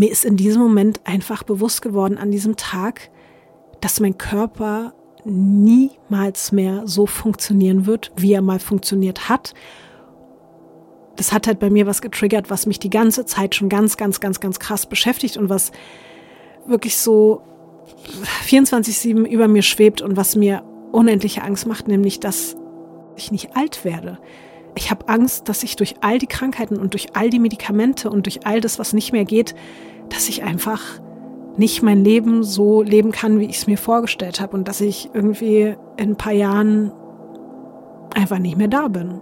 mir ist in diesem Moment einfach bewusst geworden an diesem Tag, dass mein Körper niemals mehr so funktionieren wird, wie er mal funktioniert hat. Das hat halt bei mir was getriggert, was mich die ganze Zeit schon ganz, ganz, ganz, ganz krass beschäftigt und was wirklich so 24-7 über mir schwebt und was mir unendliche Angst macht, nämlich, dass ich nicht alt werde. Ich habe Angst, dass ich durch all die Krankheiten und durch all die Medikamente und durch all das, was nicht mehr geht, dass ich einfach nicht mein Leben so leben kann, wie ich es mir vorgestellt habe und dass ich irgendwie in ein paar Jahren einfach nicht mehr da bin.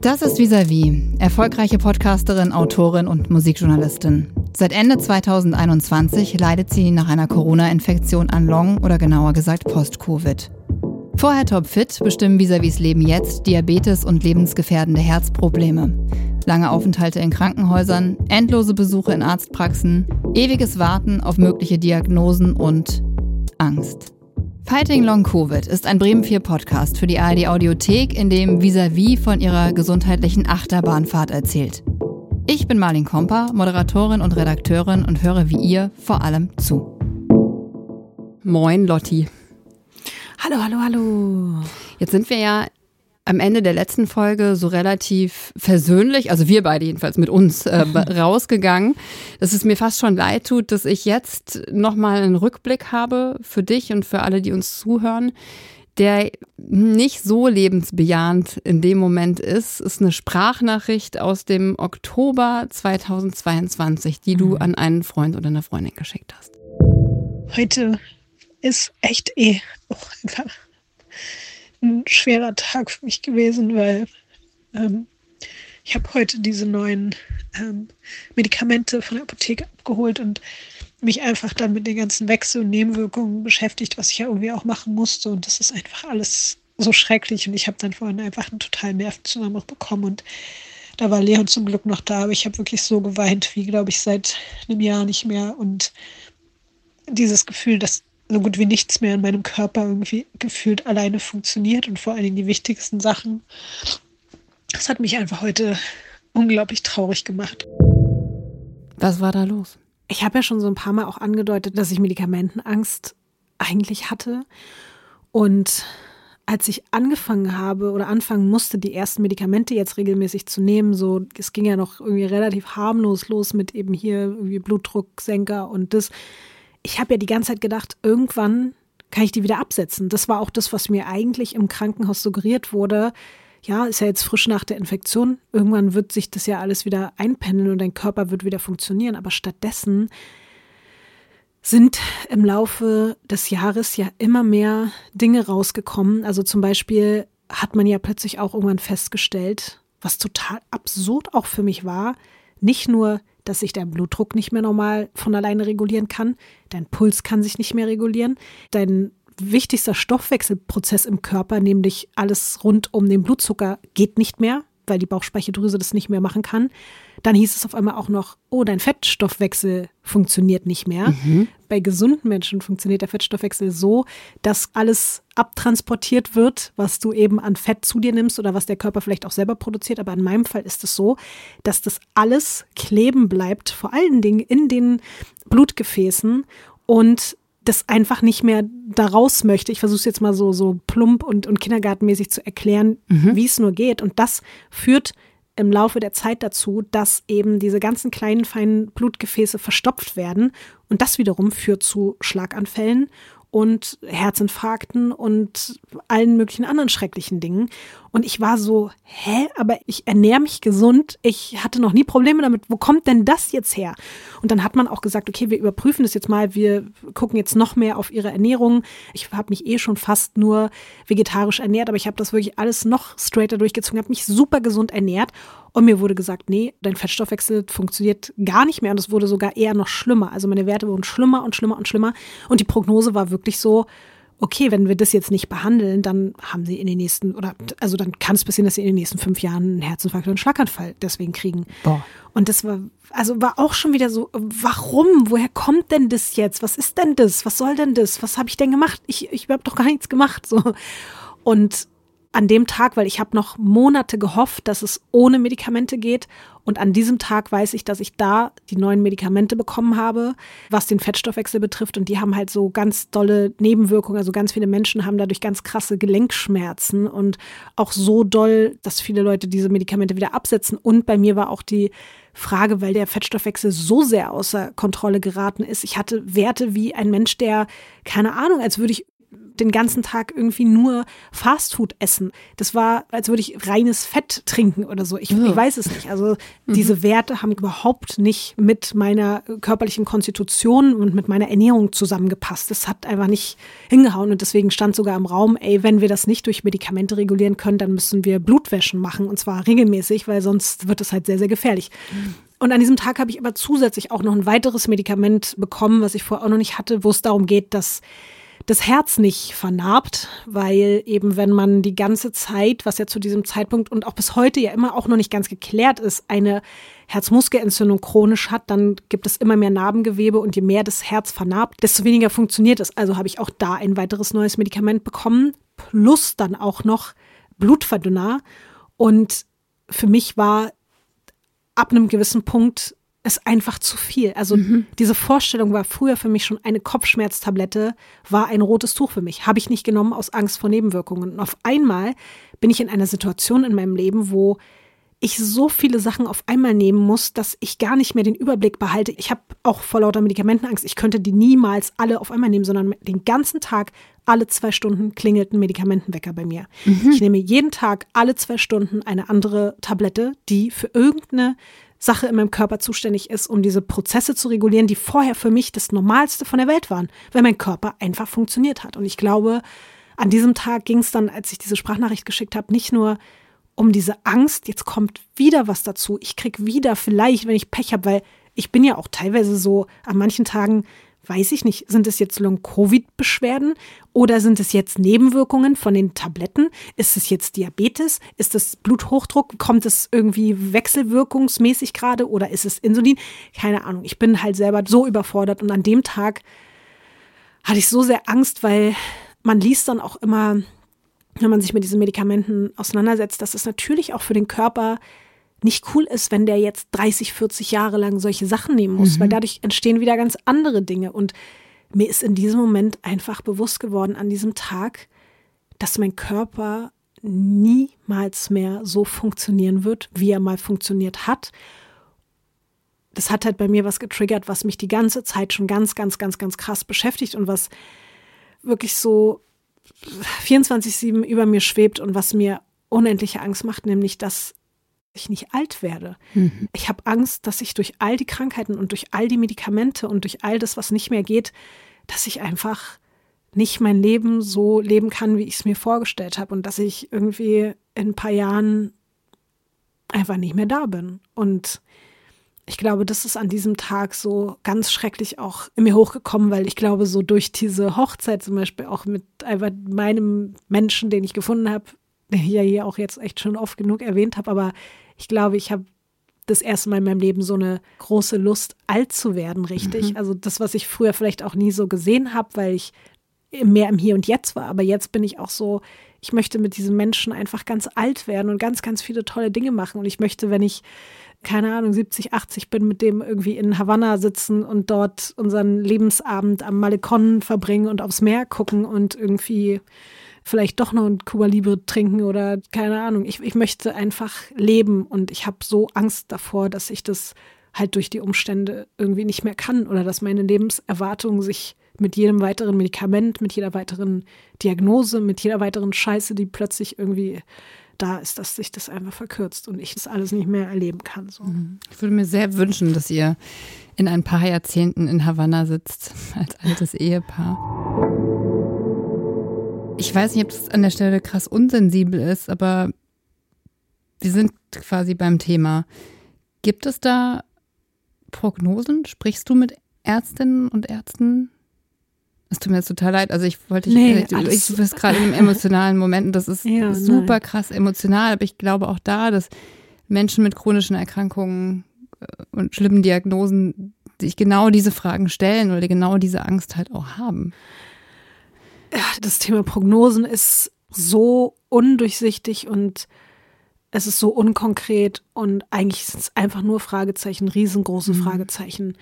Das ist Visavi, erfolgreiche Podcasterin, Autorin und Musikjournalistin. Seit Ende 2021 leidet sie nach einer Corona-Infektion an Long- oder genauer gesagt Post-Covid. Vorher topfit bestimmen Visavis Leben jetzt Diabetes und lebensgefährdende Herzprobleme. Lange Aufenthalte in Krankenhäusern, endlose Besuche in Arztpraxen, ewiges Warten auf mögliche Diagnosen und Angst. Fighting Long Covid ist ein Bremen 4 Podcast für die ARD Audiothek, in dem Visavi von ihrer gesundheitlichen Achterbahnfahrt erzählt. Ich bin Marlin Komper, Moderatorin und Redakteurin und höre wie ihr vor allem zu. Moin Lotti. Hallo, hallo, hallo. Jetzt sind wir ja am Ende der letzten Folge so relativ versöhnlich, also wir beide jedenfalls mit uns, äh, rausgegangen, dass es mir fast schon leid tut, dass ich jetzt nochmal einen Rückblick habe für dich und für alle, die uns zuhören, der nicht so lebensbejahend in dem Moment ist, ist eine Sprachnachricht aus dem Oktober 2022, die du mhm. an einen Freund oder eine Freundin geschickt hast. Heute ist echt eh einfach ein schwerer Tag für mich gewesen, weil ähm, ich habe heute diese neuen ähm, Medikamente von der Apotheke abgeholt und mich einfach dann mit den ganzen Wechsel- und Nebenwirkungen beschäftigt, was ich ja irgendwie auch machen musste. Und das ist einfach alles so schrecklich. Und ich habe dann vorhin einfach einen totalen Nervenzusammenbruch bekommen. Und da war Leon zum Glück noch da, aber ich habe wirklich so geweint, wie, glaube ich, seit einem Jahr nicht mehr. Und dieses Gefühl, dass so gut wie nichts mehr in meinem Körper irgendwie gefühlt alleine funktioniert und vor allen Dingen die wichtigsten Sachen. Das hat mich einfach heute unglaublich traurig gemacht. Was war da los? Ich habe ja schon so ein paar Mal auch angedeutet, dass ich Medikamentenangst eigentlich hatte. Und als ich angefangen habe oder anfangen musste, die ersten Medikamente jetzt regelmäßig zu nehmen, so, es ging ja noch irgendwie relativ harmlos los mit eben hier irgendwie Blutdrucksenker und das ich habe ja die ganze Zeit gedacht, irgendwann kann ich die wieder absetzen. Das war auch das, was mir eigentlich im Krankenhaus suggeriert wurde. Ja, ist ja jetzt frisch nach der Infektion. Irgendwann wird sich das ja alles wieder einpendeln und dein Körper wird wieder funktionieren. Aber stattdessen sind im Laufe des Jahres ja immer mehr Dinge rausgekommen. Also zum Beispiel hat man ja plötzlich auch irgendwann festgestellt, was total absurd auch für mich war, nicht nur dass sich dein Blutdruck nicht mehr normal von alleine regulieren kann, dein Puls kann sich nicht mehr regulieren, dein wichtigster Stoffwechselprozess im Körper, nämlich alles rund um den Blutzucker, geht nicht mehr, weil die Bauchspeicheldrüse das nicht mehr machen kann. Dann hieß es auf einmal auch noch, oh, dein Fettstoffwechsel funktioniert nicht mehr. Mhm. Bei gesunden Menschen funktioniert der Fettstoffwechsel so, dass alles abtransportiert wird, was du eben an Fett zu dir nimmst oder was der Körper vielleicht auch selber produziert. Aber in meinem Fall ist es so, dass das alles kleben bleibt, vor allen Dingen in den Blutgefäßen und das einfach nicht mehr daraus möchte. Ich versuche es jetzt mal so, so plump und, und kindergartenmäßig zu erklären, mhm. wie es nur geht. Und das führt im Laufe der Zeit dazu, dass eben diese ganzen kleinen, feinen Blutgefäße verstopft werden. Und das wiederum führt zu Schlaganfällen und Herzinfarkten und allen möglichen anderen schrecklichen Dingen. Und ich war so, hä, aber ich ernähre mich gesund. Ich hatte noch nie Probleme damit. Wo kommt denn das jetzt her? Und dann hat man auch gesagt, okay, wir überprüfen das jetzt mal. Wir gucken jetzt noch mehr auf ihre Ernährung. Ich habe mich eh schon fast nur vegetarisch ernährt, aber ich habe das wirklich alles noch straighter durchgezogen, habe mich super gesund ernährt. Und mir wurde gesagt, nee, dein Fettstoffwechsel funktioniert gar nicht mehr und es wurde sogar eher noch schlimmer. Also meine Werte wurden schlimmer und schlimmer und schlimmer. Und die Prognose war wirklich so, okay, wenn wir das jetzt nicht behandeln, dann haben sie in den nächsten, oder also dann kann es passieren, dass sie in den nächsten fünf Jahren einen Herzinfarkt oder einen Schlaganfall deswegen kriegen. Boah. Und das war, also war auch schon wieder so, warum? Woher kommt denn das jetzt? Was ist denn das? Was soll denn das? Was habe ich denn gemacht? Ich, ich habe doch gar nichts gemacht. So. Und an dem Tag, weil ich habe noch Monate gehofft, dass es ohne Medikamente geht. Und an diesem Tag weiß ich, dass ich da die neuen Medikamente bekommen habe, was den Fettstoffwechsel betrifft. Und die haben halt so ganz dolle Nebenwirkungen. Also ganz viele Menschen haben dadurch ganz krasse Gelenkschmerzen und auch so doll, dass viele Leute diese Medikamente wieder absetzen. Und bei mir war auch die Frage, weil der Fettstoffwechsel so sehr außer Kontrolle geraten ist. Ich hatte Werte wie ein Mensch, der, keine Ahnung, als würde ich den ganzen Tag irgendwie nur Fastfood essen. Das war, als würde ich reines Fett trinken oder so. Ich, ich weiß es nicht. Also mhm. diese Werte haben überhaupt nicht mit meiner körperlichen Konstitution und mit meiner Ernährung zusammengepasst. Das hat einfach nicht hingehauen und deswegen stand sogar im Raum, ey, wenn wir das nicht durch Medikamente regulieren können, dann müssen wir Blutwäschen machen und zwar regelmäßig, weil sonst wird es halt sehr, sehr gefährlich. Mhm. Und an diesem Tag habe ich aber zusätzlich auch noch ein weiteres Medikament bekommen, was ich vorher auch noch nicht hatte, wo es darum geht, dass das Herz nicht vernarbt, weil eben wenn man die ganze Zeit, was ja zu diesem Zeitpunkt und auch bis heute ja immer auch noch nicht ganz geklärt ist, eine Herzmuskelentzündung chronisch hat, dann gibt es immer mehr Narbengewebe und je mehr das Herz vernarbt, desto weniger funktioniert es. Also habe ich auch da ein weiteres neues Medikament bekommen, plus dann auch noch Blutverdünner. Und für mich war ab einem gewissen Punkt ist einfach zu viel. Also mhm. diese Vorstellung war früher für mich schon eine Kopfschmerztablette, war ein rotes Tuch für mich. Habe ich nicht genommen aus Angst vor Nebenwirkungen. Und auf einmal bin ich in einer Situation in meinem Leben, wo ich so viele Sachen auf einmal nehmen muss, dass ich gar nicht mehr den Überblick behalte. Ich habe auch vor lauter Medikamentenangst. Ich könnte die niemals alle auf einmal nehmen, sondern den ganzen Tag alle zwei Stunden klingelt ein Medikamentenwecker bei mir. Mhm. Ich nehme jeden Tag alle zwei Stunden eine andere Tablette, die für irgendeine Sache in meinem Körper zuständig ist, um diese Prozesse zu regulieren, die vorher für mich das Normalste von der Welt waren, weil mein Körper einfach funktioniert hat. Und ich glaube, an diesem Tag ging es dann, als ich diese Sprachnachricht geschickt habe, nicht nur um diese Angst, jetzt kommt wieder was dazu. Ich krieg wieder vielleicht, wenn ich Pech habe, weil ich bin ja auch teilweise so an manchen Tagen weiß ich nicht, sind es jetzt Long-Covid-Beschwerden oder sind es jetzt Nebenwirkungen von den Tabletten? Ist es jetzt Diabetes? Ist es Bluthochdruck? Kommt es irgendwie wechselwirkungsmäßig gerade oder ist es Insulin? Keine Ahnung. Ich bin halt selber so überfordert und an dem Tag hatte ich so sehr Angst, weil man liest dann auch immer, wenn man sich mit diesen Medikamenten auseinandersetzt, dass es natürlich auch für den Körper nicht cool ist, wenn der jetzt 30, 40 Jahre lang solche Sachen nehmen muss, mhm. weil dadurch entstehen wieder ganz andere Dinge. Und mir ist in diesem Moment einfach bewusst geworden, an diesem Tag, dass mein Körper niemals mehr so funktionieren wird, wie er mal funktioniert hat. Das hat halt bei mir was getriggert, was mich die ganze Zeit schon ganz, ganz, ganz, ganz krass beschäftigt und was wirklich so 24-7 über mir schwebt und was mir unendliche Angst macht, nämlich dass ich nicht alt werde. Mhm. Ich habe Angst, dass ich durch all die Krankheiten und durch all die Medikamente und durch all das, was nicht mehr geht, dass ich einfach nicht mein Leben so leben kann, wie ich es mir vorgestellt habe und dass ich irgendwie in ein paar Jahren einfach nicht mehr da bin. Und ich glaube, das ist an diesem Tag so ganz schrecklich auch in mir hochgekommen, weil ich glaube, so durch diese Hochzeit zum Beispiel auch mit einfach meinem Menschen, den ich gefunden habe, den ich ja hier auch jetzt echt schon oft genug erwähnt habe, aber ich glaube, ich habe das erste Mal in meinem Leben so eine große Lust, alt zu werden, richtig. Mhm. Also das, was ich früher vielleicht auch nie so gesehen habe, weil ich mehr im Hier und Jetzt war. Aber jetzt bin ich auch so, ich möchte mit diesem Menschen einfach ganz alt werden und ganz, ganz viele tolle Dinge machen. Und ich möchte, wenn ich, keine Ahnung, 70, 80 bin, mit dem irgendwie in Havanna sitzen und dort unseren Lebensabend am Malecon verbringen und aufs Meer gucken und irgendwie vielleicht doch noch ein Cuba Libre trinken oder keine Ahnung. Ich, ich möchte einfach leben und ich habe so Angst davor, dass ich das halt durch die Umstände irgendwie nicht mehr kann oder dass meine Lebenserwartung sich mit jedem weiteren Medikament, mit jeder weiteren Diagnose, mit jeder weiteren Scheiße, die plötzlich irgendwie da ist, dass sich das einfach verkürzt und ich das alles nicht mehr erleben kann. So. Mhm. Ich würde mir sehr wünschen, dass ihr in ein paar Jahrzehnten in Havanna sitzt als altes Ehepaar. Ich weiß nicht, ob das an der Stelle krass unsensibel ist, aber wir sind quasi beim Thema. Gibt es da Prognosen? Sprichst du mit Ärztinnen und Ärzten? Es tut mir jetzt total leid. Also ich wollte, nee, ich, ich, ich bin gerade in einem emotionalen Moment und das ist ja, super nein. krass emotional. Aber ich glaube auch da, dass Menschen mit chronischen Erkrankungen äh, und schlimmen Diagnosen sich genau diese Fragen stellen oder genau diese Angst halt auch haben das Thema Prognosen ist so undurchsichtig und es ist so unkonkret und eigentlich sind es einfach nur Fragezeichen, riesengroße mhm. Fragezeichen.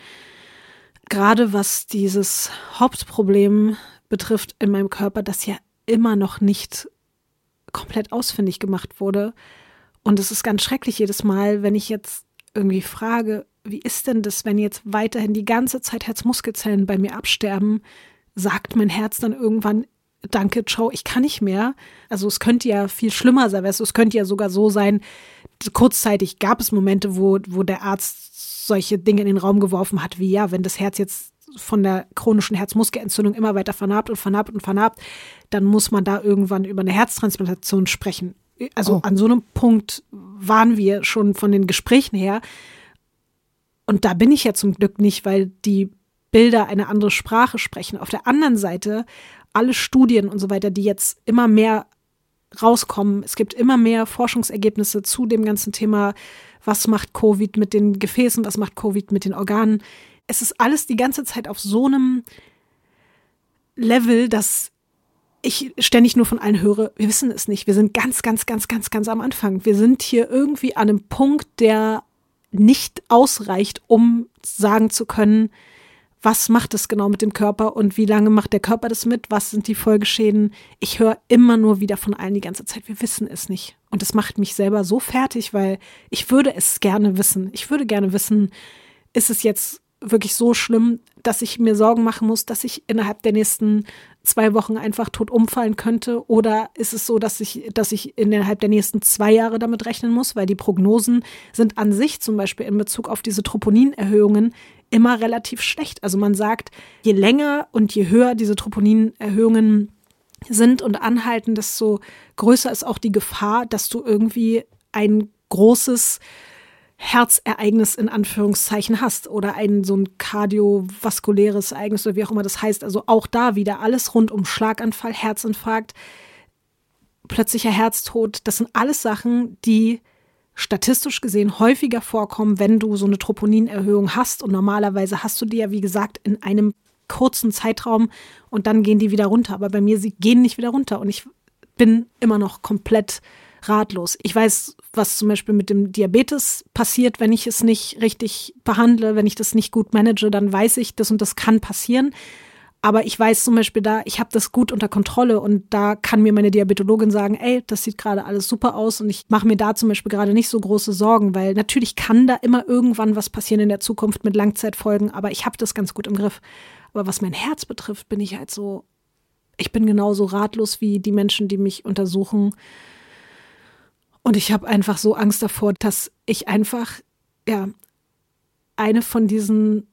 Gerade was dieses Hauptproblem betrifft in meinem Körper, das ja immer noch nicht komplett ausfindig gemacht wurde. Und es ist ganz schrecklich jedes Mal, wenn ich jetzt irgendwie frage, wie ist denn das, wenn jetzt weiterhin die ganze Zeit Herzmuskelzellen bei mir absterben, sagt mein Herz dann irgendwann, danke, ciao, ich kann nicht mehr. Also es könnte ja viel schlimmer sein, weißt du, es könnte ja sogar so sein, kurzzeitig gab es Momente, wo, wo der Arzt solche Dinge in den Raum geworfen hat, wie ja, wenn das Herz jetzt von der chronischen Herzmuskelentzündung immer weiter vernarbt und vernarbt und vernarbt, dann muss man da irgendwann über eine Herztransplantation sprechen. Also oh. an so einem Punkt waren wir schon von den Gesprächen her. Und da bin ich ja zum Glück nicht, weil die Bilder eine andere Sprache sprechen. Auf der anderen Seite, alle Studien und so weiter, die jetzt immer mehr rauskommen. Es gibt immer mehr Forschungsergebnisse zu dem ganzen Thema, was macht Covid mit den Gefäßen, was macht Covid mit den Organen. Es ist alles die ganze Zeit auf so einem Level, dass ich ständig nur von allen höre, wir wissen es nicht. Wir sind ganz, ganz, ganz, ganz, ganz am Anfang. Wir sind hier irgendwie an einem Punkt, der nicht ausreicht, um sagen zu können, was macht es genau mit dem Körper und wie lange macht der Körper das mit? Was sind die Folgeschäden? Ich höre immer nur wieder von allen die ganze Zeit, wir wissen es nicht. Und das macht mich selber so fertig, weil ich würde es gerne wissen. Ich würde gerne wissen, ist es jetzt wirklich so schlimm, dass ich mir Sorgen machen muss, dass ich innerhalb der nächsten zwei Wochen einfach tot umfallen könnte? Oder ist es so, dass ich, dass ich innerhalb der nächsten zwei Jahre damit rechnen muss? Weil die Prognosen sind an sich zum Beispiel in Bezug auf diese Troponinerhöhungen immer relativ schlecht. Also man sagt, je länger und je höher diese Troponinerhöhungen sind und anhalten, desto größer ist auch die Gefahr, dass du irgendwie ein großes Herzereignis in Anführungszeichen hast oder ein so ein kardiovaskuläres Ereignis oder wie auch immer das heißt. Also auch da wieder alles rund um Schlaganfall, Herzinfarkt, plötzlicher Herztod. Das sind alles Sachen, die statistisch gesehen häufiger vorkommen, wenn du so eine Troponinerhöhung hast. Und normalerweise hast du die ja, wie gesagt, in einem kurzen Zeitraum und dann gehen die wieder runter. Aber bei mir, sie gehen nicht wieder runter und ich bin immer noch komplett ratlos. Ich weiß, was zum Beispiel mit dem Diabetes passiert, wenn ich es nicht richtig behandle, wenn ich das nicht gut manage, dann weiß ich, das und das kann passieren. Aber ich weiß zum Beispiel da, ich habe das gut unter Kontrolle und da kann mir meine Diabetologin sagen, ey, das sieht gerade alles super aus und ich mache mir da zum Beispiel gerade nicht so große Sorgen, weil natürlich kann da immer irgendwann was passieren in der Zukunft mit Langzeitfolgen, aber ich habe das ganz gut im Griff. Aber was mein Herz betrifft, bin ich halt so, ich bin genauso ratlos wie die Menschen, die mich untersuchen. Und ich habe einfach so Angst davor, dass ich einfach, ja, eine von diesen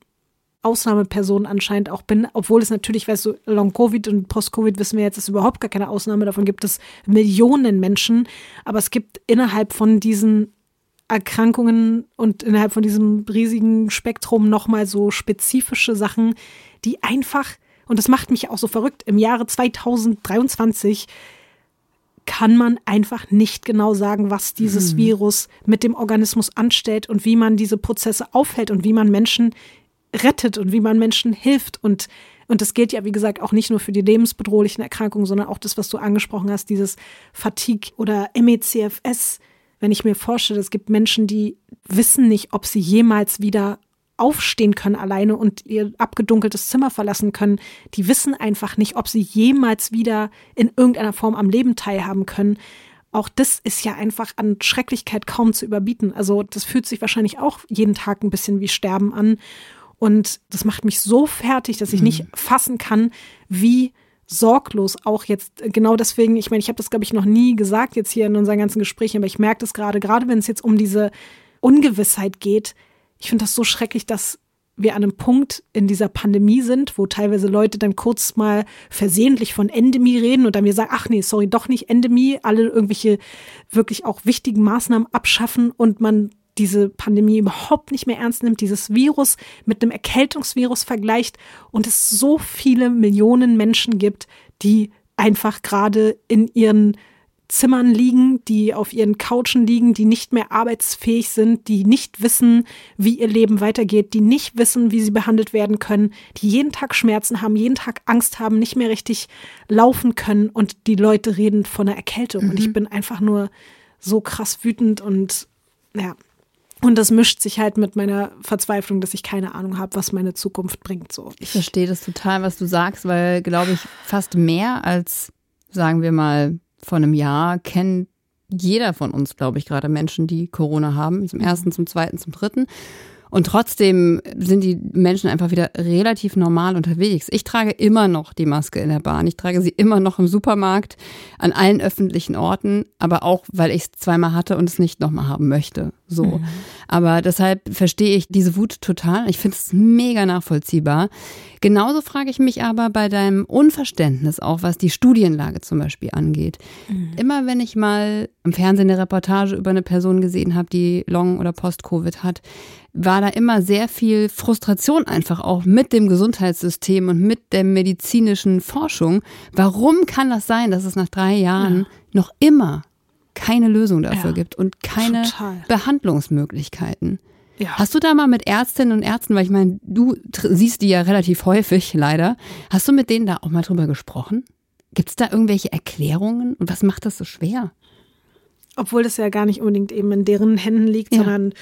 Ausnahmepersonen anscheinend auch bin, obwohl es natürlich, weißt du, Long-Covid und Post-Covid wissen wir jetzt, ist überhaupt gar keine Ausnahme. Davon gibt es Millionen Menschen. Aber es gibt innerhalb von diesen Erkrankungen und innerhalb von diesem riesigen Spektrum nochmal so spezifische Sachen, die einfach, und das macht mich auch so verrückt, im Jahre 2023 kann man einfach nicht genau sagen, was dieses mhm. Virus mit dem Organismus anstellt und wie man diese Prozesse aufhält und wie man Menschen rettet und wie man Menschen hilft. Und, und das gilt ja, wie gesagt, auch nicht nur für die lebensbedrohlichen Erkrankungen, sondern auch das, was du angesprochen hast, dieses Fatigue oder MECFS. Wenn ich mir vorstelle, es gibt Menschen, die wissen nicht, ob sie jemals wieder aufstehen können alleine und ihr abgedunkeltes Zimmer verlassen können, die wissen einfach nicht, ob sie jemals wieder in irgendeiner Form am Leben teilhaben können. Auch das ist ja einfach an Schrecklichkeit kaum zu überbieten. Also das fühlt sich wahrscheinlich auch jeden Tag ein bisschen wie Sterben an. Und das macht mich so fertig, dass ich mhm. nicht fassen kann, wie sorglos auch jetzt genau deswegen, ich meine, ich habe das, glaube ich, noch nie gesagt jetzt hier in unseren ganzen Gesprächen, aber ich merke das gerade, gerade wenn es jetzt um diese Ungewissheit geht, ich finde das so schrecklich, dass wir an einem Punkt in dieser Pandemie sind, wo teilweise Leute dann kurz mal versehentlich von Endemie reden und dann mir sagen, ach nee, sorry, doch nicht Endemie, alle irgendwelche wirklich auch wichtigen Maßnahmen abschaffen und man diese Pandemie überhaupt nicht mehr ernst nimmt, dieses Virus mit einem Erkältungsvirus vergleicht und es so viele Millionen Menschen gibt, die einfach gerade in ihren Zimmern liegen, die auf ihren Couchen liegen, die nicht mehr arbeitsfähig sind, die nicht wissen, wie ihr Leben weitergeht, die nicht wissen, wie sie behandelt werden können, die jeden Tag Schmerzen haben, jeden Tag Angst haben, nicht mehr richtig laufen können und die Leute reden von einer Erkältung. Mhm. Und ich mhm. bin einfach nur so krass wütend und ja. Und das mischt sich halt mit meiner Verzweiflung, dass ich keine Ahnung habe, was meine Zukunft bringt. So. Ich verstehe das total, was du sagst, weil, glaube ich, fast mehr als, sagen wir mal, vor einem Jahr kennt jeder von uns, glaube ich, gerade Menschen, die Corona haben, zum ersten, zum zweiten, zum dritten. Und trotzdem sind die Menschen einfach wieder relativ normal unterwegs. Ich trage immer noch die Maske in der Bahn. Ich trage sie immer noch im Supermarkt, an allen öffentlichen Orten, aber auch, weil ich es zweimal hatte und es nicht nochmal haben möchte. So. Mhm. Aber deshalb verstehe ich diese Wut total. Ich finde es mega nachvollziehbar. Genauso frage ich mich aber bei deinem Unverständnis auch, was die Studienlage zum Beispiel angeht. Mhm. Immer wenn ich mal im Fernsehen eine Reportage über eine Person gesehen habe, die Long- oder Post-Covid hat, war da immer sehr viel Frustration einfach auch mit dem Gesundheitssystem und mit der medizinischen Forschung. Warum kann das sein, dass es nach drei Jahren ja. noch immer keine Lösung dafür ja, gibt und keine total. Behandlungsmöglichkeiten? Ja. Hast du da mal mit Ärztinnen und Ärzten, weil ich meine, du siehst die ja relativ häufig, leider, hast du mit denen da auch mal drüber gesprochen? Gibt es da irgendwelche Erklärungen und was macht das so schwer? Obwohl das ja gar nicht unbedingt eben in deren Händen liegt, ja. sondern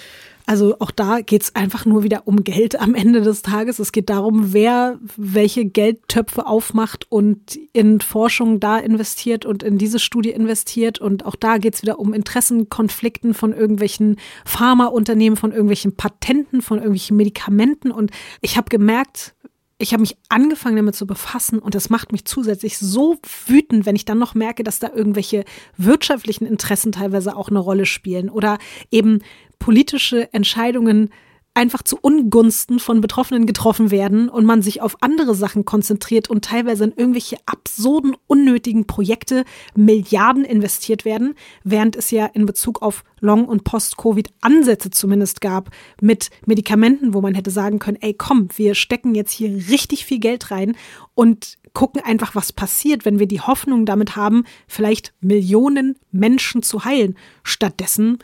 also auch da geht es einfach nur wieder um Geld am Ende des Tages. Es geht darum, wer welche Geldtöpfe aufmacht und in Forschung da investiert und in diese Studie investiert. Und auch da geht es wieder um Interessenkonflikten von irgendwelchen Pharmaunternehmen, von irgendwelchen Patenten, von irgendwelchen Medikamenten. Und ich habe gemerkt, ich habe mich angefangen damit zu befassen und das macht mich zusätzlich so wütend, wenn ich dann noch merke, dass da irgendwelche wirtschaftlichen Interessen teilweise auch eine Rolle spielen oder eben politische Entscheidungen einfach zu Ungunsten von Betroffenen getroffen werden und man sich auf andere Sachen konzentriert und teilweise in irgendwelche absurden, unnötigen Projekte Milliarden investiert werden, während es ja in Bezug auf Long- und Post-Covid Ansätze zumindest gab mit Medikamenten, wo man hätte sagen können, ey, komm, wir stecken jetzt hier richtig viel Geld rein und gucken einfach, was passiert, wenn wir die Hoffnung damit haben, vielleicht Millionen Menschen zu heilen. Stattdessen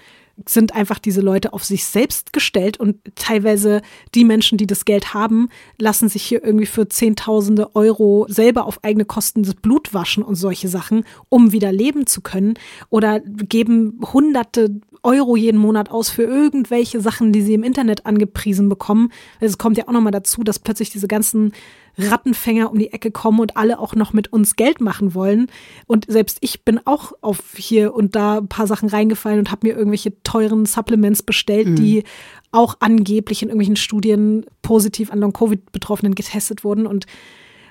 sind einfach diese Leute auf sich selbst gestellt und teilweise die Menschen, die das Geld haben, lassen sich hier irgendwie für Zehntausende Euro selber auf eigene Kosten das Blut waschen und solche Sachen, um wieder leben zu können oder geben hunderte Euro jeden Monat aus für irgendwelche Sachen, die sie im Internet angepriesen bekommen. Es kommt ja auch nochmal dazu, dass plötzlich diese ganzen Rattenfänger um die Ecke kommen und alle auch noch mit uns Geld machen wollen. Und selbst ich bin auch auf hier und da ein paar Sachen reingefallen und habe mir irgendwelche teuren Supplements bestellt, mhm. die auch angeblich in irgendwelchen Studien positiv an Long-Covid-Betroffenen getestet wurden. Und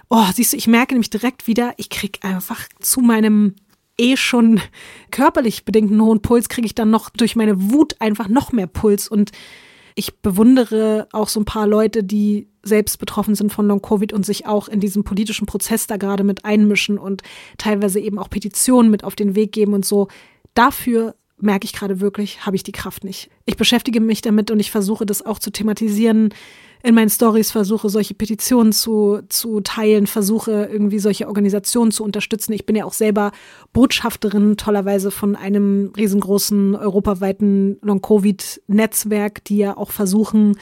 oh, siehst du, ich merke nämlich direkt wieder, ich krieg einfach zu meinem eh schon körperlich bedingten hohen Puls, kriege ich dann noch durch meine Wut einfach noch mehr Puls. Und ich bewundere auch so ein paar Leute, die selbst betroffen sind von Long-Covid und sich auch in diesem politischen Prozess da gerade mit einmischen und teilweise eben auch Petitionen mit auf den Weg geben und so. Dafür merke ich gerade wirklich, habe ich die Kraft nicht. Ich beschäftige mich damit und ich versuche das auch zu thematisieren in meinen Stories, versuche solche Petitionen zu, zu teilen, versuche irgendwie solche Organisationen zu unterstützen. Ich bin ja auch selber Botschafterin tollerweise von einem riesengroßen europaweiten Long-Covid-Netzwerk, die ja auch versuchen,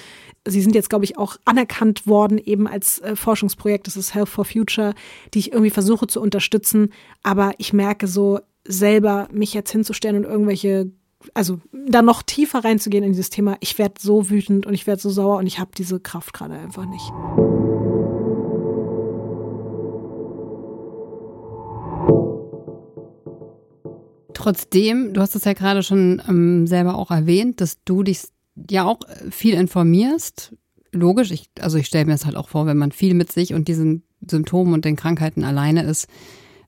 sie sind jetzt, glaube ich, auch anerkannt worden, eben als äh, Forschungsprojekt, das ist Health for Future, die ich irgendwie versuche zu unterstützen. Aber ich merke so selber, mich jetzt hinzustellen und irgendwelche, also da noch tiefer reinzugehen in dieses Thema, ich werde so wütend und ich werde so sauer und ich habe diese Kraft gerade einfach nicht. Trotzdem, du hast es ja gerade schon ähm, selber auch erwähnt, dass du dich ja auch viel informierst. Logisch, ich, also ich stelle mir es halt auch vor, wenn man viel mit sich und diesen Symptomen und den Krankheiten alleine ist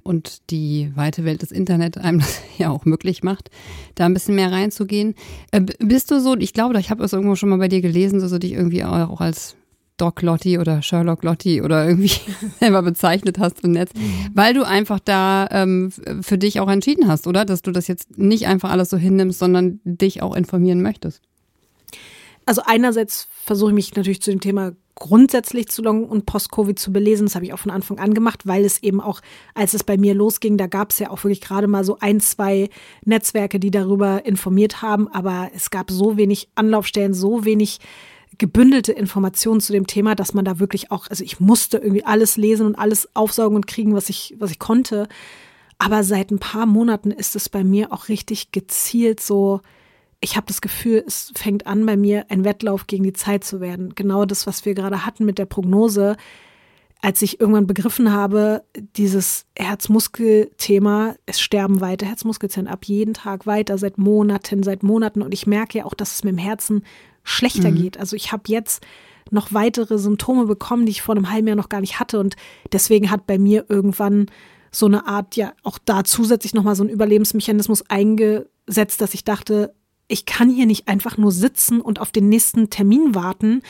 und die weite Welt des Internet einem das ja auch möglich macht, da ein bisschen mehr reinzugehen. Äh, bist du so, ich glaube, ich habe es irgendwo schon mal bei dir gelesen, dass du dich irgendwie auch als Doc Lotti oder Sherlock Lotti oder irgendwie selber bezeichnet hast im Netz, mhm. weil du einfach da ähm, für dich auch entschieden hast, oder? Dass du das jetzt nicht einfach alles so hinnimmst, sondern dich auch informieren möchtest. Also einerseits versuche ich mich natürlich zu dem Thema grundsätzlich zu Long- und Post-Covid zu belesen. Das habe ich auch von Anfang an gemacht, weil es eben auch, als es bei mir losging, da gab es ja auch wirklich gerade mal so ein, zwei Netzwerke, die darüber informiert haben. Aber es gab so wenig Anlaufstellen, so wenig gebündelte Informationen zu dem Thema, dass man da wirklich auch, also ich musste irgendwie alles lesen und alles aufsaugen und kriegen, was ich, was ich konnte. Aber seit ein paar Monaten ist es bei mir auch richtig gezielt so, ich habe das Gefühl, es fängt an bei mir ein Wettlauf gegen die Zeit zu werden. Genau das, was wir gerade hatten mit der Prognose. Als ich irgendwann begriffen habe, dieses Herzmuskel-Thema, es sterben weiter Herzmuskelzellen ab jeden Tag weiter, seit Monaten, seit Monaten. Und ich merke ja auch, dass es mit dem Herzen schlechter mhm. geht. Also ich habe jetzt noch weitere Symptome bekommen, die ich vor einem halben Jahr noch gar nicht hatte. Und deswegen hat bei mir irgendwann so eine Art, ja, auch da zusätzlich nochmal so ein Überlebensmechanismus eingesetzt, dass ich dachte, ich kann hier nicht einfach nur sitzen und auf den nächsten Termin warten.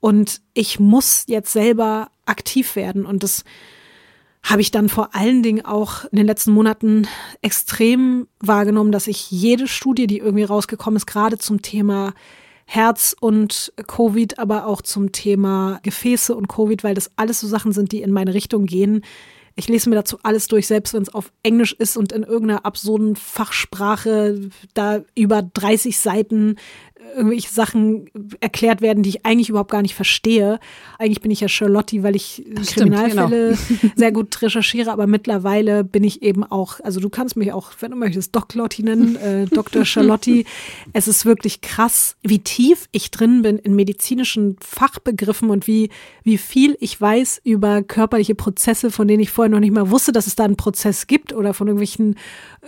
Und ich muss jetzt selber aktiv werden. Und das habe ich dann vor allen Dingen auch in den letzten Monaten extrem wahrgenommen, dass ich jede Studie, die irgendwie rausgekommen ist, gerade zum Thema Herz und Covid, aber auch zum Thema Gefäße und Covid, weil das alles so Sachen sind, die in meine Richtung gehen. Ich lese mir dazu alles durch, selbst wenn es auf Englisch ist und in irgendeiner absurden Fachsprache da über 30 Seiten irgendwelche Sachen erklärt werden, die ich eigentlich überhaupt gar nicht verstehe. Eigentlich bin ich ja Charlotte, weil ich Ach, Kriminalfälle genau. sehr gut recherchiere, aber mittlerweile bin ich eben auch, also du kannst mich auch, wenn du möchtest, Doc Lotti nennen, äh, Dr. Charlotte. es ist wirklich krass, wie tief ich drin bin in medizinischen Fachbegriffen und wie, wie viel ich weiß über körperliche Prozesse, von denen ich vorher noch nicht mal wusste, dass es da einen Prozess gibt oder von irgendwelchen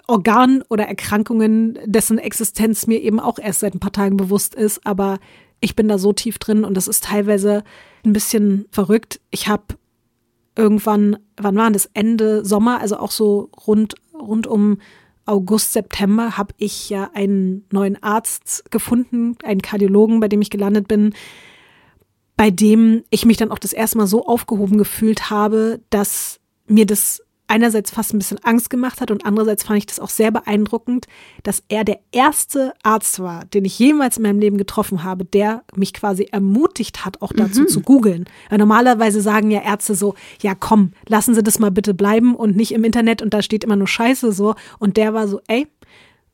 Organen oder Erkrankungen, dessen Existenz mir eben auch erst seit ein paar Tagen bewusst ist. Aber ich bin da so tief drin und das ist teilweise ein bisschen verrückt. Ich habe irgendwann, wann war das? Ende Sommer, also auch so rund, rund um August, September, habe ich ja einen neuen Arzt gefunden, einen Kardiologen, bei dem ich gelandet bin, bei dem ich mich dann auch das erste Mal so aufgehoben gefühlt habe, dass mir das einerseits fast ein bisschen Angst gemacht hat und andererseits fand ich das auch sehr beeindruckend, dass er der erste Arzt war, den ich jemals in meinem Leben getroffen habe, der mich quasi ermutigt hat, auch dazu mhm. zu googeln. normalerweise sagen ja Ärzte so, ja komm, lassen Sie das mal bitte bleiben und nicht im Internet und da steht immer nur Scheiße so. Und der war so, ey,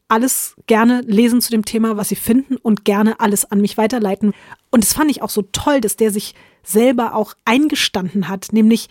alles gerne lesen zu dem Thema, was Sie finden und gerne alles an mich weiterleiten. Und das fand ich auch so toll, dass der sich selber auch eingestanden hat, nämlich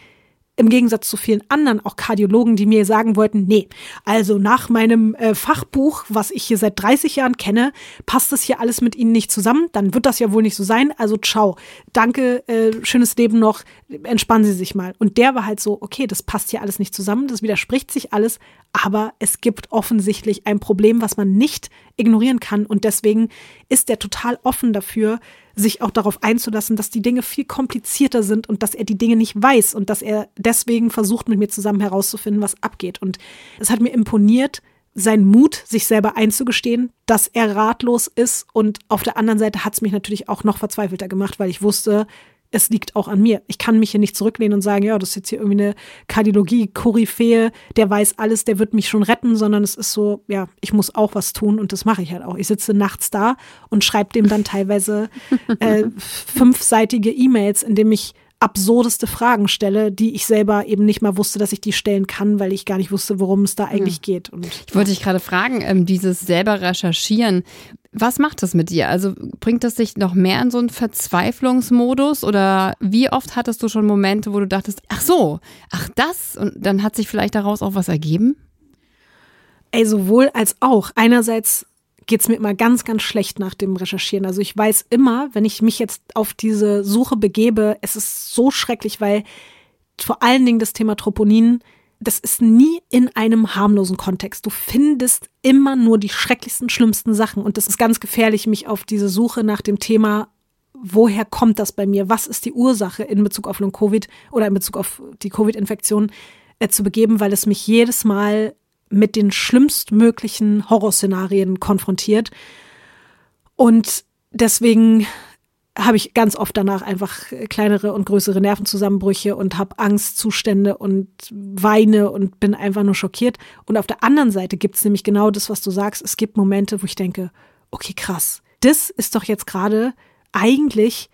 im Gegensatz zu vielen anderen auch Kardiologen, die mir sagen wollten, nee, also nach meinem äh, Fachbuch, was ich hier seit 30 Jahren kenne, passt das hier alles mit Ihnen nicht zusammen, dann wird das ja wohl nicht so sein. Also ciao, danke, äh, schönes Leben noch, entspannen Sie sich mal. Und der war halt so, okay, das passt hier alles nicht zusammen, das widerspricht sich alles, aber es gibt offensichtlich ein Problem, was man nicht ignorieren kann und deswegen ist er total offen dafür, sich auch darauf einzulassen, dass die Dinge viel komplizierter sind und dass er die Dinge nicht weiß und dass er deswegen versucht, mit mir zusammen herauszufinden, was abgeht. Und es hat mir imponiert, sein Mut, sich selber einzugestehen, dass er ratlos ist. Und auf der anderen Seite hat es mich natürlich auch noch verzweifelter gemacht, weil ich wusste, es liegt auch an mir. Ich kann mich hier nicht zurücklehnen und sagen, ja, das ist jetzt hier irgendwie eine Kardiologie-Koryphäe, der weiß alles, der wird mich schon retten, sondern es ist so, ja, ich muss auch was tun und das mache ich halt auch. Ich sitze nachts da und schreibe dem dann teilweise äh, fünfseitige E-Mails, in dem ich absurdeste Fragen stelle, die ich selber eben nicht mal wusste, dass ich die stellen kann, weil ich gar nicht wusste, worum es da eigentlich ja. geht. Und, ich wollte dich gerade fragen, ähm, dieses selber recherchieren, was macht das mit dir? Also bringt das dich noch mehr in so einen Verzweiflungsmodus oder wie oft hattest du schon Momente, wo du dachtest, ach so, ach das und dann hat sich vielleicht daraus auch was ergeben? Ey, sowohl als auch. Einerseits geht es mir immer ganz, ganz schlecht nach dem Recherchieren. Also ich weiß immer, wenn ich mich jetzt auf diese Suche begebe, es ist so schrecklich, weil vor allen Dingen das Thema Troponin, das ist nie in einem harmlosen Kontext. Du findest immer nur die schrecklichsten, schlimmsten Sachen. Und das ist ganz gefährlich, mich auf diese Suche nach dem Thema, woher kommt das bei mir? Was ist die Ursache in Bezug auf Long-Covid oder in Bezug auf die Covid-Infektion äh, zu begeben, weil es mich jedes Mal mit den schlimmstmöglichen Horrorszenarien konfrontiert. Und deswegen habe ich ganz oft danach einfach kleinere und größere Nervenzusammenbrüche und habe Angstzustände und weine und bin einfach nur schockiert. Und auf der anderen Seite gibt es nämlich genau das, was du sagst. Es gibt Momente, wo ich denke, okay, krass, das ist doch jetzt gerade eigentlich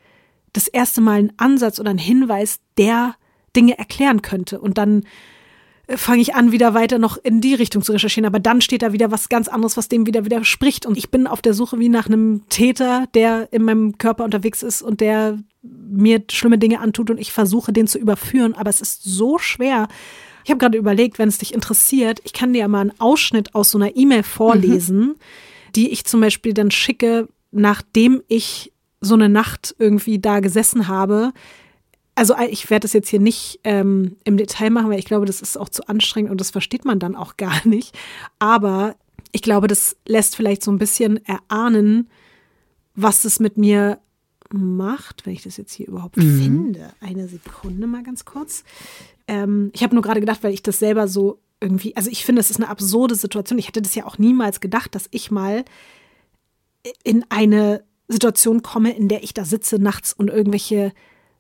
das erste Mal ein Ansatz oder ein Hinweis, der Dinge erklären könnte. Und dann fange ich an, wieder weiter noch in die Richtung zu recherchieren. Aber dann steht da wieder was ganz anderes, was dem wieder widerspricht. Und ich bin auf der Suche wie nach einem Täter, der in meinem Körper unterwegs ist und der mir schlimme Dinge antut und ich versuche, den zu überführen. Aber es ist so schwer. Ich habe gerade überlegt, wenn es dich interessiert, ich kann dir ja mal einen Ausschnitt aus so einer E-Mail vorlesen, mhm. die ich zum Beispiel dann schicke, nachdem ich so eine Nacht irgendwie da gesessen habe also äh, ich werde das jetzt hier nicht ähm, im Detail machen, weil ich glaube, das ist auch zu anstrengend und das versteht man dann auch gar nicht. Aber ich glaube, das lässt vielleicht so ein bisschen erahnen, was es mit mir macht, wenn ich das jetzt hier überhaupt mhm. finde. Eine Sekunde mal ganz kurz. Ähm, ich habe nur gerade gedacht, weil ich das selber so irgendwie, also ich finde, es ist eine absurde Situation. Ich hätte das ja auch niemals gedacht, dass ich mal in eine Situation komme, in der ich da sitze nachts und irgendwelche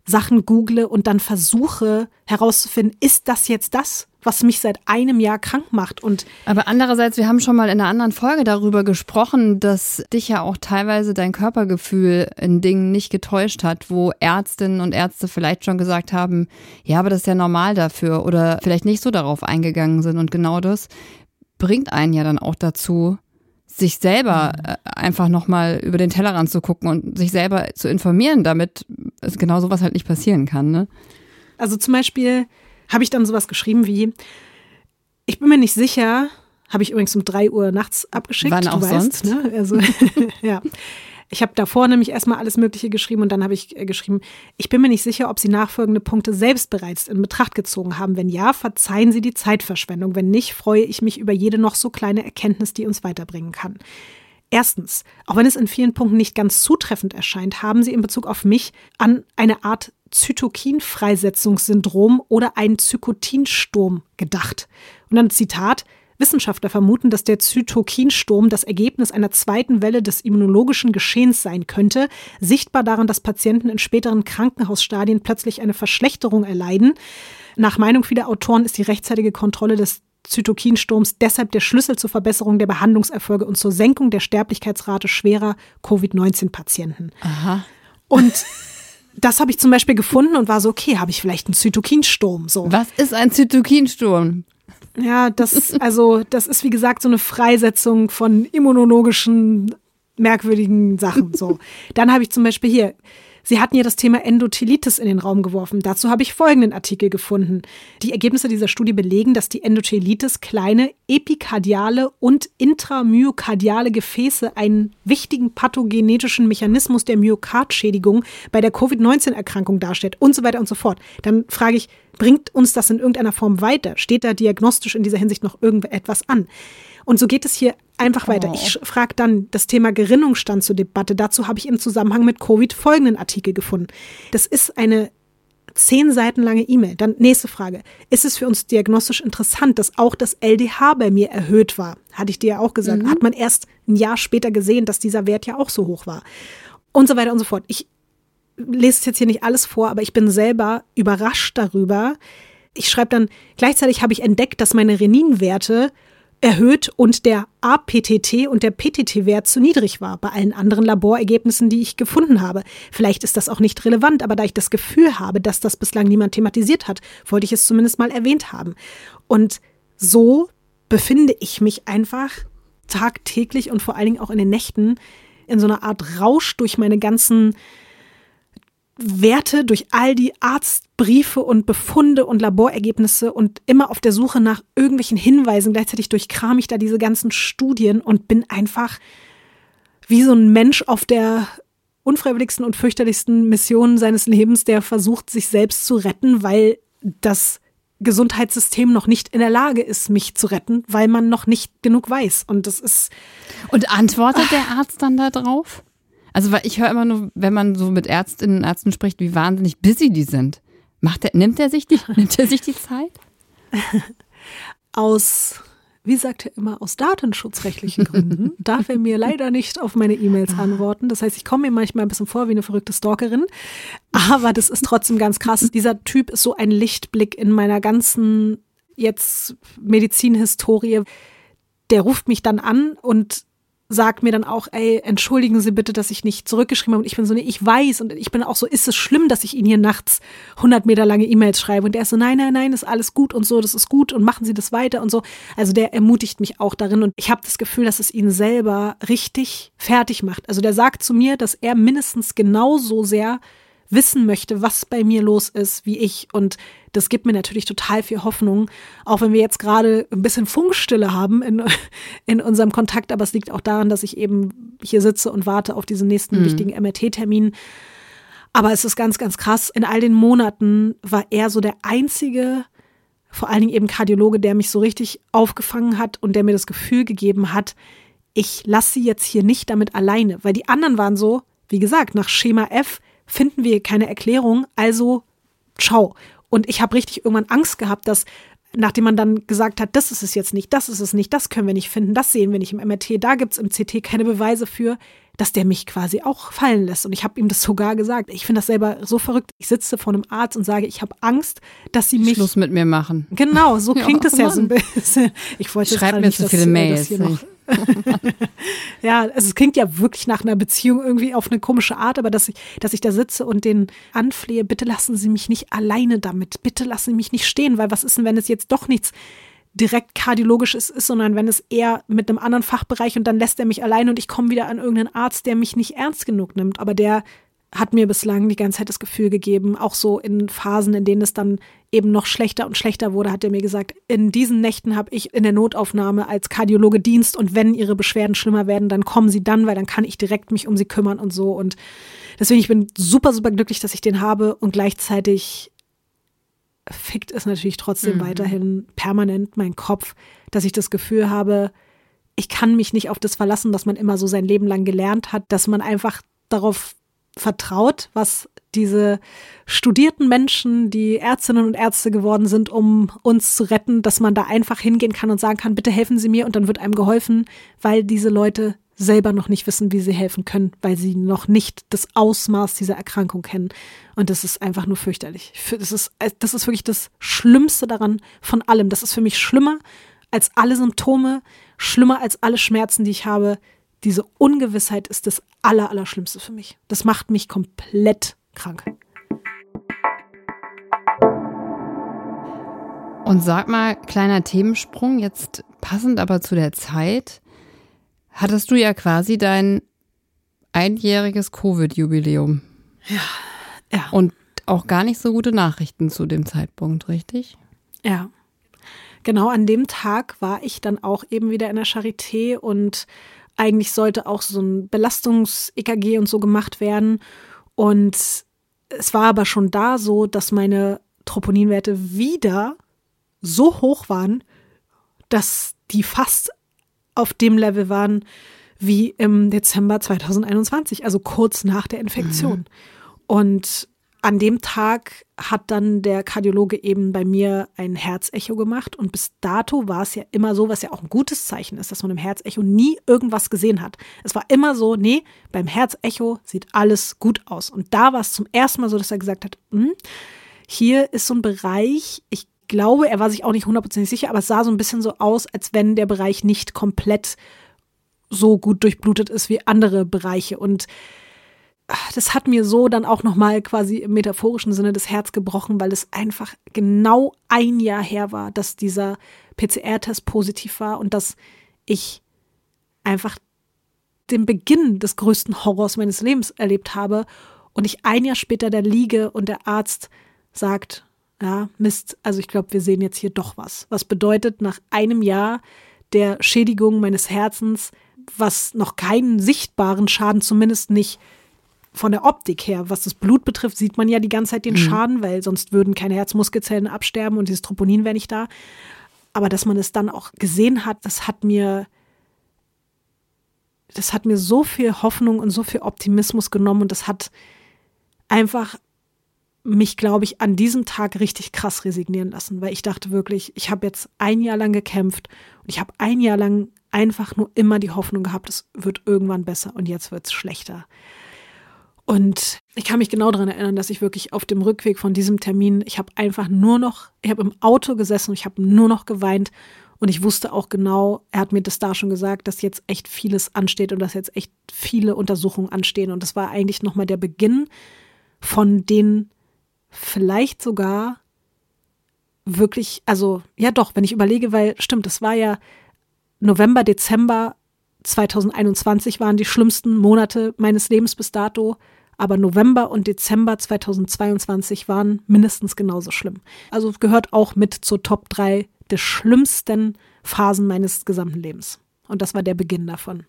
Sachen google und dann versuche herauszufinden, ist das jetzt das, was mich seit einem Jahr krank macht? Und Aber andererseits, wir haben schon mal in einer anderen Folge darüber gesprochen, dass dich ja auch teilweise dein Körpergefühl in Dingen nicht getäuscht hat, wo Ärztinnen und Ärzte vielleicht schon gesagt haben, ja, aber das ist ja normal dafür oder vielleicht nicht so darauf eingegangen sind. Und genau das bringt einen ja dann auch dazu, sich selber mhm. äh, einfach nochmal über den Tellerrand zu gucken und sich selber zu informieren, damit es genau sowas halt nicht passieren kann. Ne? Also zum Beispiel habe ich dann sowas geschrieben wie, ich bin mir nicht sicher, habe ich übrigens um drei Uhr nachts abgeschickt. Wann auch weißt, sonst? Ne? Also, ja. Ich habe davor nämlich erstmal alles Mögliche geschrieben und dann habe ich äh, geschrieben, ich bin mir nicht sicher, ob Sie nachfolgende Punkte selbst bereits in Betracht gezogen haben. Wenn ja, verzeihen Sie die Zeitverschwendung. Wenn nicht, freue ich mich über jede noch so kleine Erkenntnis, die uns weiterbringen kann. Erstens, auch wenn es in vielen Punkten nicht ganz zutreffend erscheint, haben Sie in Bezug auf mich an eine Art Zytokinfreisetzungssyndrom oder einen Zykotinsturm gedacht. Und dann Zitat, Wissenschaftler vermuten, dass der Zytokinsturm das Ergebnis einer zweiten Welle des immunologischen Geschehens sein könnte, sichtbar daran, dass Patienten in späteren Krankenhausstadien plötzlich eine Verschlechterung erleiden. Nach Meinung vieler Autoren ist die rechtzeitige Kontrolle des Zytokinsturms deshalb der Schlüssel zur Verbesserung der Behandlungserfolge und zur Senkung der Sterblichkeitsrate schwerer Covid-19-Patienten. Aha. Und das habe ich zum Beispiel gefunden und war so, okay, habe ich vielleicht einen Zytokinsturm? So. Was ist ein Zytokinsturm? Ja, das, also, das ist wie gesagt so eine Freisetzung von immunologischen merkwürdigen Sachen. So. Dann habe ich zum Beispiel hier Sie hatten ja das Thema Endothelitis in den Raum geworfen. Dazu habe ich folgenden Artikel gefunden. Die Ergebnisse dieser Studie belegen, dass die Endothelitis kleine epikardiale und intramyokardiale Gefäße einen wichtigen pathogenetischen Mechanismus der Myokardschädigung bei der Covid-19-Erkrankung darstellt und so weiter und so fort. Dann frage ich, bringt uns das in irgendeiner Form weiter? Steht da diagnostisch in dieser Hinsicht noch irgendetwas an? Und so geht es hier einfach weiter. Oh. Ich frage dann das Thema Gerinnung stand zur Debatte. Dazu habe ich im Zusammenhang mit Covid folgenden Artikel gefunden. Das ist eine zehn Seiten lange E-Mail. Dann nächste Frage. Ist es für uns diagnostisch interessant, dass auch das LDH bei mir erhöht war? Hatte ich dir ja auch gesagt. Mhm. Hat man erst ein Jahr später gesehen, dass dieser Wert ja auch so hoch war. Und so weiter und so fort. Ich lese es jetzt hier nicht alles vor, aber ich bin selber überrascht darüber. Ich schreibe dann, gleichzeitig habe ich entdeckt, dass meine Reninwerte erhöht und der APTT und der PTT-Wert zu niedrig war bei allen anderen Laborergebnissen, die ich gefunden habe. Vielleicht ist das auch nicht relevant, aber da ich das Gefühl habe, dass das bislang niemand thematisiert hat, wollte ich es zumindest mal erwähnt haben. Und so befinde ich mich einfach tagtäglich und vor allen Dingen auch in den Nächten in so einer Art Rausch durch meine ganzen Werte durch all die Arztbriefe und Befunde und Laborergebnisse und immer auf der Suche nach irgendwelchen Hinweisen. Gleichzeitig durchkram ich da diese ganzen Studien und bin einfach wie so ein Mensch auf der unfreiwilligsten und fürchterlichsten Mission seines Lebens, der versucht, sich selbst zu retten, weil das Gesundheitssystem noch nicht in der Lage ist, mich zu retten, weil man noch nicht genug weiß. Und das ist. Und antwortet ach. der Arzt dann da drauf? Also, weil ich höre immer nur, wenn man so mit Ärztinnen und Ärzten spricht, wie wahnsinnig busy die sind. Macht der, nimmt er sich die, nimmt er sich die Zeit? Aus, wie sagt er immer, aus datenschutzrechtlichen Gründen darf er mir leider nicht auf meine E-Mails antworten. Das heißt, ich komme mir manchmal ein bisschen vor wie eine verrückte Stalkerin. Aber das ist trotzdem ganz krass. Dieser Typ ist so ein Lichtblick in meiner ganzen jetzt Medizinhistorie. Der ruft mich dann an und sagt mir dann auch, ey, entschuldigen Sie bitte, dass ich nicht zurückgeschrieben habe. Und ich bin so, nee, ich weiß. Und ich bin auch so, ist es schlimm, dass ich Ihnen hier nachts 100 Meter lange E-Mails schreibe? Und der ist so, nein, nein, nein, ist alles gut und so, das ist gut und machen Sie das weiter und so. Also der ermutigt mich auch darin. Und ich habe das Gefühl, dass es ihn selber richtig fertig macht. Also der sagt zu mir, dass er mindestens genauso sehr wissen möchte, was bei mir los ist, wie ich. Und das gibt mir natürlich total viel Hoffnung, auch wenn wir jetzt gerade ein bisschen Funkstille haben in, in unserem Kontakt. Aber es liegt auch daran, dass ich eben hier sitze und warte auf diesen nächsten mhm. wichtigen MRT-Termin. Aber es ist ganz, ganz krass. In all den Monaten war er so der einzige, vor allen Dingen eben Kardiologe, der mich so richtig aufgefangen hat und der mir das Gefühl gegeben hat, ich lasse sie jetzt hier nicht damit alleine, weil die anderen waren so, wie gesagt, nach Schema F, finden wir keine Erklärung, also ciao. Und ich habe richtig irgendwann Angst gehabt, dass nachdem man dann gesagt hat, das ist es jetzt nicht, das ist es nicht, das können wir nicht finden, das sehen wir nicht im MRT, da gibt es im CT keine Beweise für, dass der mich quasi auch fallen lässt. Und ich habe ihm das sogar gesagt. Ich finde das selber so verrückt. Ich sitze vor einem Arzt und sage, ich habe Angst, dass sie mich. Schluss mit mir machen. Genau, so klingt es ja, ja so ein bisschen. Ich wollte Schreib mir zu viele Mails. ja, also es klingt ja wirklich nach einer Beziehung irgendwie auf eine komische Art, aber dass ich, dass ich da sitze und den anflehe, bitte lassen Sie mich nicht alleine damit, bitte lassen Sie mich nicht stehen, weil was ist denn, wenn es jetzt doch nichts direkt kardiologisch ist, sondern wenn es eher mit einem anderen Fachbereich und dann lässt er mich allein und ich komme wieder an irgendeinen Arzt, der mich nicht ernst genug nimmt, aber der hat mir bislang die ganze Zeit das Gefühl gegeben, auch so in Phasen, in denen es dann eben noch schlechter und schlechter wurde, hat er mir gesagt, in diesen Nächten habe ich in der Notaufnahme als Kardiologe Dienst und wenn ihre Beschwerden schlimmer werden, dann kommen sie dann, weil dann kann ich direkt mich um sie kümmern und so und deswegen ich bin super super glücklich, dass ich den habe und gleichzeitig fickt es natürlich trotzdem mhm. weiterhin permanent mein Kopf, dass ich das Gefühl habe, ich kann mich nicht auf das verlassen, was man immer so sein Leben lang gelernt hat, dass man einfach darauf vertraut, was diese studierten Menschen, die Ärztinnen und Ärzte geworden sind, um uns zu retten, dass man da einfach hingehen kann und sagen kann, bitte helfen Sie mir und dann wird einem geholfen, weil diese Leute selber noch nicht wissen, wie sie helfen können, weil sie noch nicht das Ausmaß dieser Erkrankung kennen. Und das ist einfach nur fürchterlich. Das ist, äh, das ist wirklich das Schlimmste daran von allem. Das ist für mich schlimmer als alle Symptome, schlimmer als alle Schmerzen, die ich habe. Diese Ungewissheit ist das Aller, Allerschlimmste für mich. Das macht mich komplett krank. Und sag mal, kleiner Themensprung, jetzt passend aber zu der Zeit hattest du ja quasi dein einjähriges Covid-Jubiläum. Ja, ja. Und auch gar nicht so gute Nachrichten zu dem Zeitpunkt, richtig? Ja. Genau an dem Tag war ich dann auch eben wieder in der Charité und eigentlich sollte auch so ein Belastungs-EKG und so gemacht werden. Und es war aber schon da so, dass meine Troponinwerte wieder so hoch waren, dass die fast auf dem Level waren wie im Dezember 2021, also kurz nach der Infektion. Mhm. Und an dem Tag hat dann der Kardiologe eben bei mir ein Herzecho gemacht und bis dato war es ja immer so, was ja auch ein gutes Zeichen ist, dass man im Herzecho nie irgendwas gesehen hat. Es war immer so, nee, beim Herzecho sieht alles gut aus. Und da war es zum ersten Mal so, dass er gesagt hat, hm, hier ist so ein Bereich, ich glaube, er war sich auch nicht hundertprozentig sicher, aber es sah so ein bisschen so aus, als wenn der Bereich nicht komplett so gut durchblutet ist wie andere Bereiche. Und das hat mir so dann auch nochmal quasi im metaphorischen Sinne das Herz gebrochen, weil es einfach genau ein Jahr her war, dass dieser PCR-Test positiv war und dass ich einfach den Beginn des größten Horrors meines Lebens erlebt habe und ich ein Jahr später da liege und der Arzt sagt, ja, Mist, also ich glaube, wir sehen jetzt hier doch was. Was bedeutet, nach einem Jahr der Schädigung meines Herzens, was noch keinen sichtbaren Schaden, zumindest nicht von der Optik her, was das Blut betrifft, sieht man ja die ganze Zeit den mhm. Schaden, weil sonst würden keine Herzmuskelzellen absterben und dieses Troponin wäre nicht da. Aber dass man es dann auch gesehen hat, das hat mir, das hat mir so viel Hoffnung und so viel Optimismus genommen und das hat einfach mich, glaube ich, an diesem Tag richtig krass resignieren lassen, weil ich dachte wirklich, ich habe jetzt ein Jahr lang gekämpft und ich habe ein Jahr lang einfach nur immer die Hoffnung gehabt, es wird irgendwann besser und jetzt wird es schlechter. Und ich kann mich genau daran erinnern, dass ich wirklich auf dem Rückweg von diesem Termin, ich habe einfach nur noch, ich habe im Auto gesessen und ich habe nur noch geweint Und ich wusste auch genau, er hat mir das da schon gesagt, dass jetzt echt vieles ansteht und dass jetzt echt viele Untersuchungen anstehen. Und das war eigentlich nochmal der Beginn von den vielleicht sogar wirklich, also ja doch, wenn ich überlege, weil stimmt, das war ja November, Dezember 2021 waren die schlimmsten Monate meines Lebens bis dato, aber November und Dezember 2022 waren mindestens genauso schlimm. Also gehört auch mit zur Top 3 der schlimmsten Phasen meines gesamten Lebens. Und das war der Beginn davon.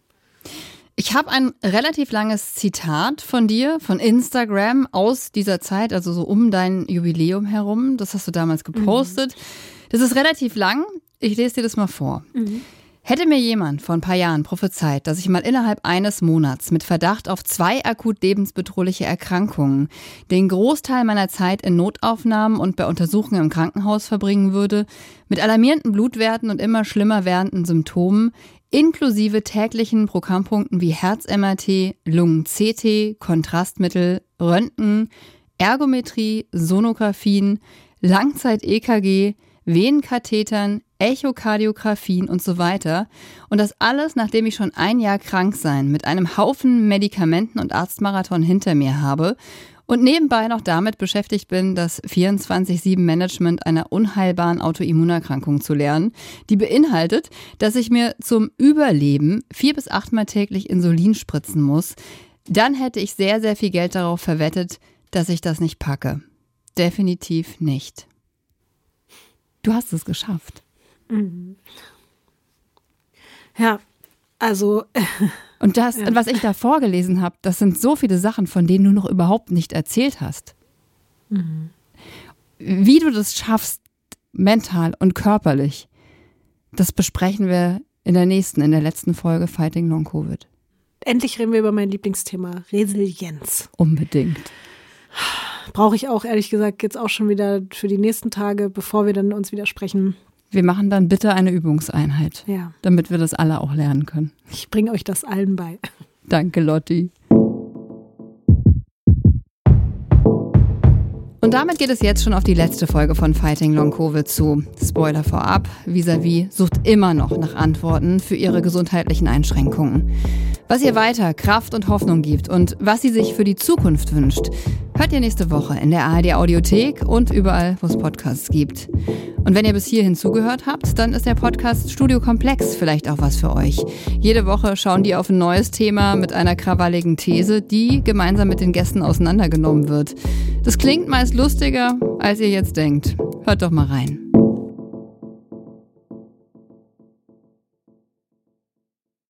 Ich habe ein relativ langes Zitat von dir, von Instagram aus dieser Zeit, also so um dein Jubiläum herum. Das hast du damals gepostet. Mhm. Das ist relativ lang. Ich lese dir das mal vor. Mhm. Hätte mir jemand vor ein paar Jahren prophezeit, dass ich mal innerhalb eines Monats mit Verdacht auf zwei akut lebensbedrohliche Erkrankungen den Großteil meiner Zeit in Notaufnahmen und bei Untersuchungen im Krankenhaus verbringen würde, mit alarmierenden Blutwerten und immer schlimmer werdenden Symptomen, inklusive täglichen Programmpunkten wie Herz-MRT, Lungen-CT, Kontrastmittel, Röntgen, Ergometrie, Sonographien, Langzeit-EKG, Venenkathetern, Echokardiographien und so weiter. Und das alles, nachdem ich schon ein Jahr krank sein mit einem Haufen Medikamenten und Arztmarathon hinter mir habe und nebenbei noch damit beschäftigt bin, das 24-7-Management einer unheilbaren Autoimmunerkrankung zu lernen, die beinhaltet, dass ich mir zum Überleben vier bis achtmal täglich Insulin spritzen muss, dann hätte ich sehr, sehr viel Geld darauf verwettet, dass ich das nicht packe. Definitiv nicht. Du hast es geschafft. Mhm. Ja, also. Und das, ja. was ich da vorgelesen habe, das sind so viele Sachen, von denen du noch überhaupt nicht erzählt hast. Mhm. Wie du das schaffst, mental und körperlich, das besprechen wir in der nächsten, in der letzten Folge Fighting Long Covid. Endlich reden wir über mein Lieblingsthema, Resilienz. Unbedingt. Brauche ich auch, ehrlich gesagt, jetzt auch schon wieder für die nächsten Tage, bevor wir dann uns wieder sprechen. Wir machen dann bitte eine Übungseinheit, ja. damit wir das alle auch lernen können. Ich bringe euch das allen bei. Danke, Lotti. Und damit geht es jetzt schon auf die letzte Folge von Fighting Long Covid zu. Spoiler vorab, Visavi sucht immer noch nach Antworten für ihre gesundheitlichen Einschränkungen. Was ihr weiter Kraft und Hoffnung gibt und was sie sich für die Zukunft wünscht, hört ihr nächste Woche in der ARD Audiothek und überall, wo es Podcasts gibt. Und wenn ihr bis hierhin zugehört habt, dann ist der Podcast Studio Komplex vielleicht auch was für euch. Jede Woche schauen die auf ein neues Thema mit einer krawalligen These, die gemeinsam mit den Gästen auseinandergenommen wird. Das klingt meist lustiger, als ihr jetzt denkt. Hört doch mal rein.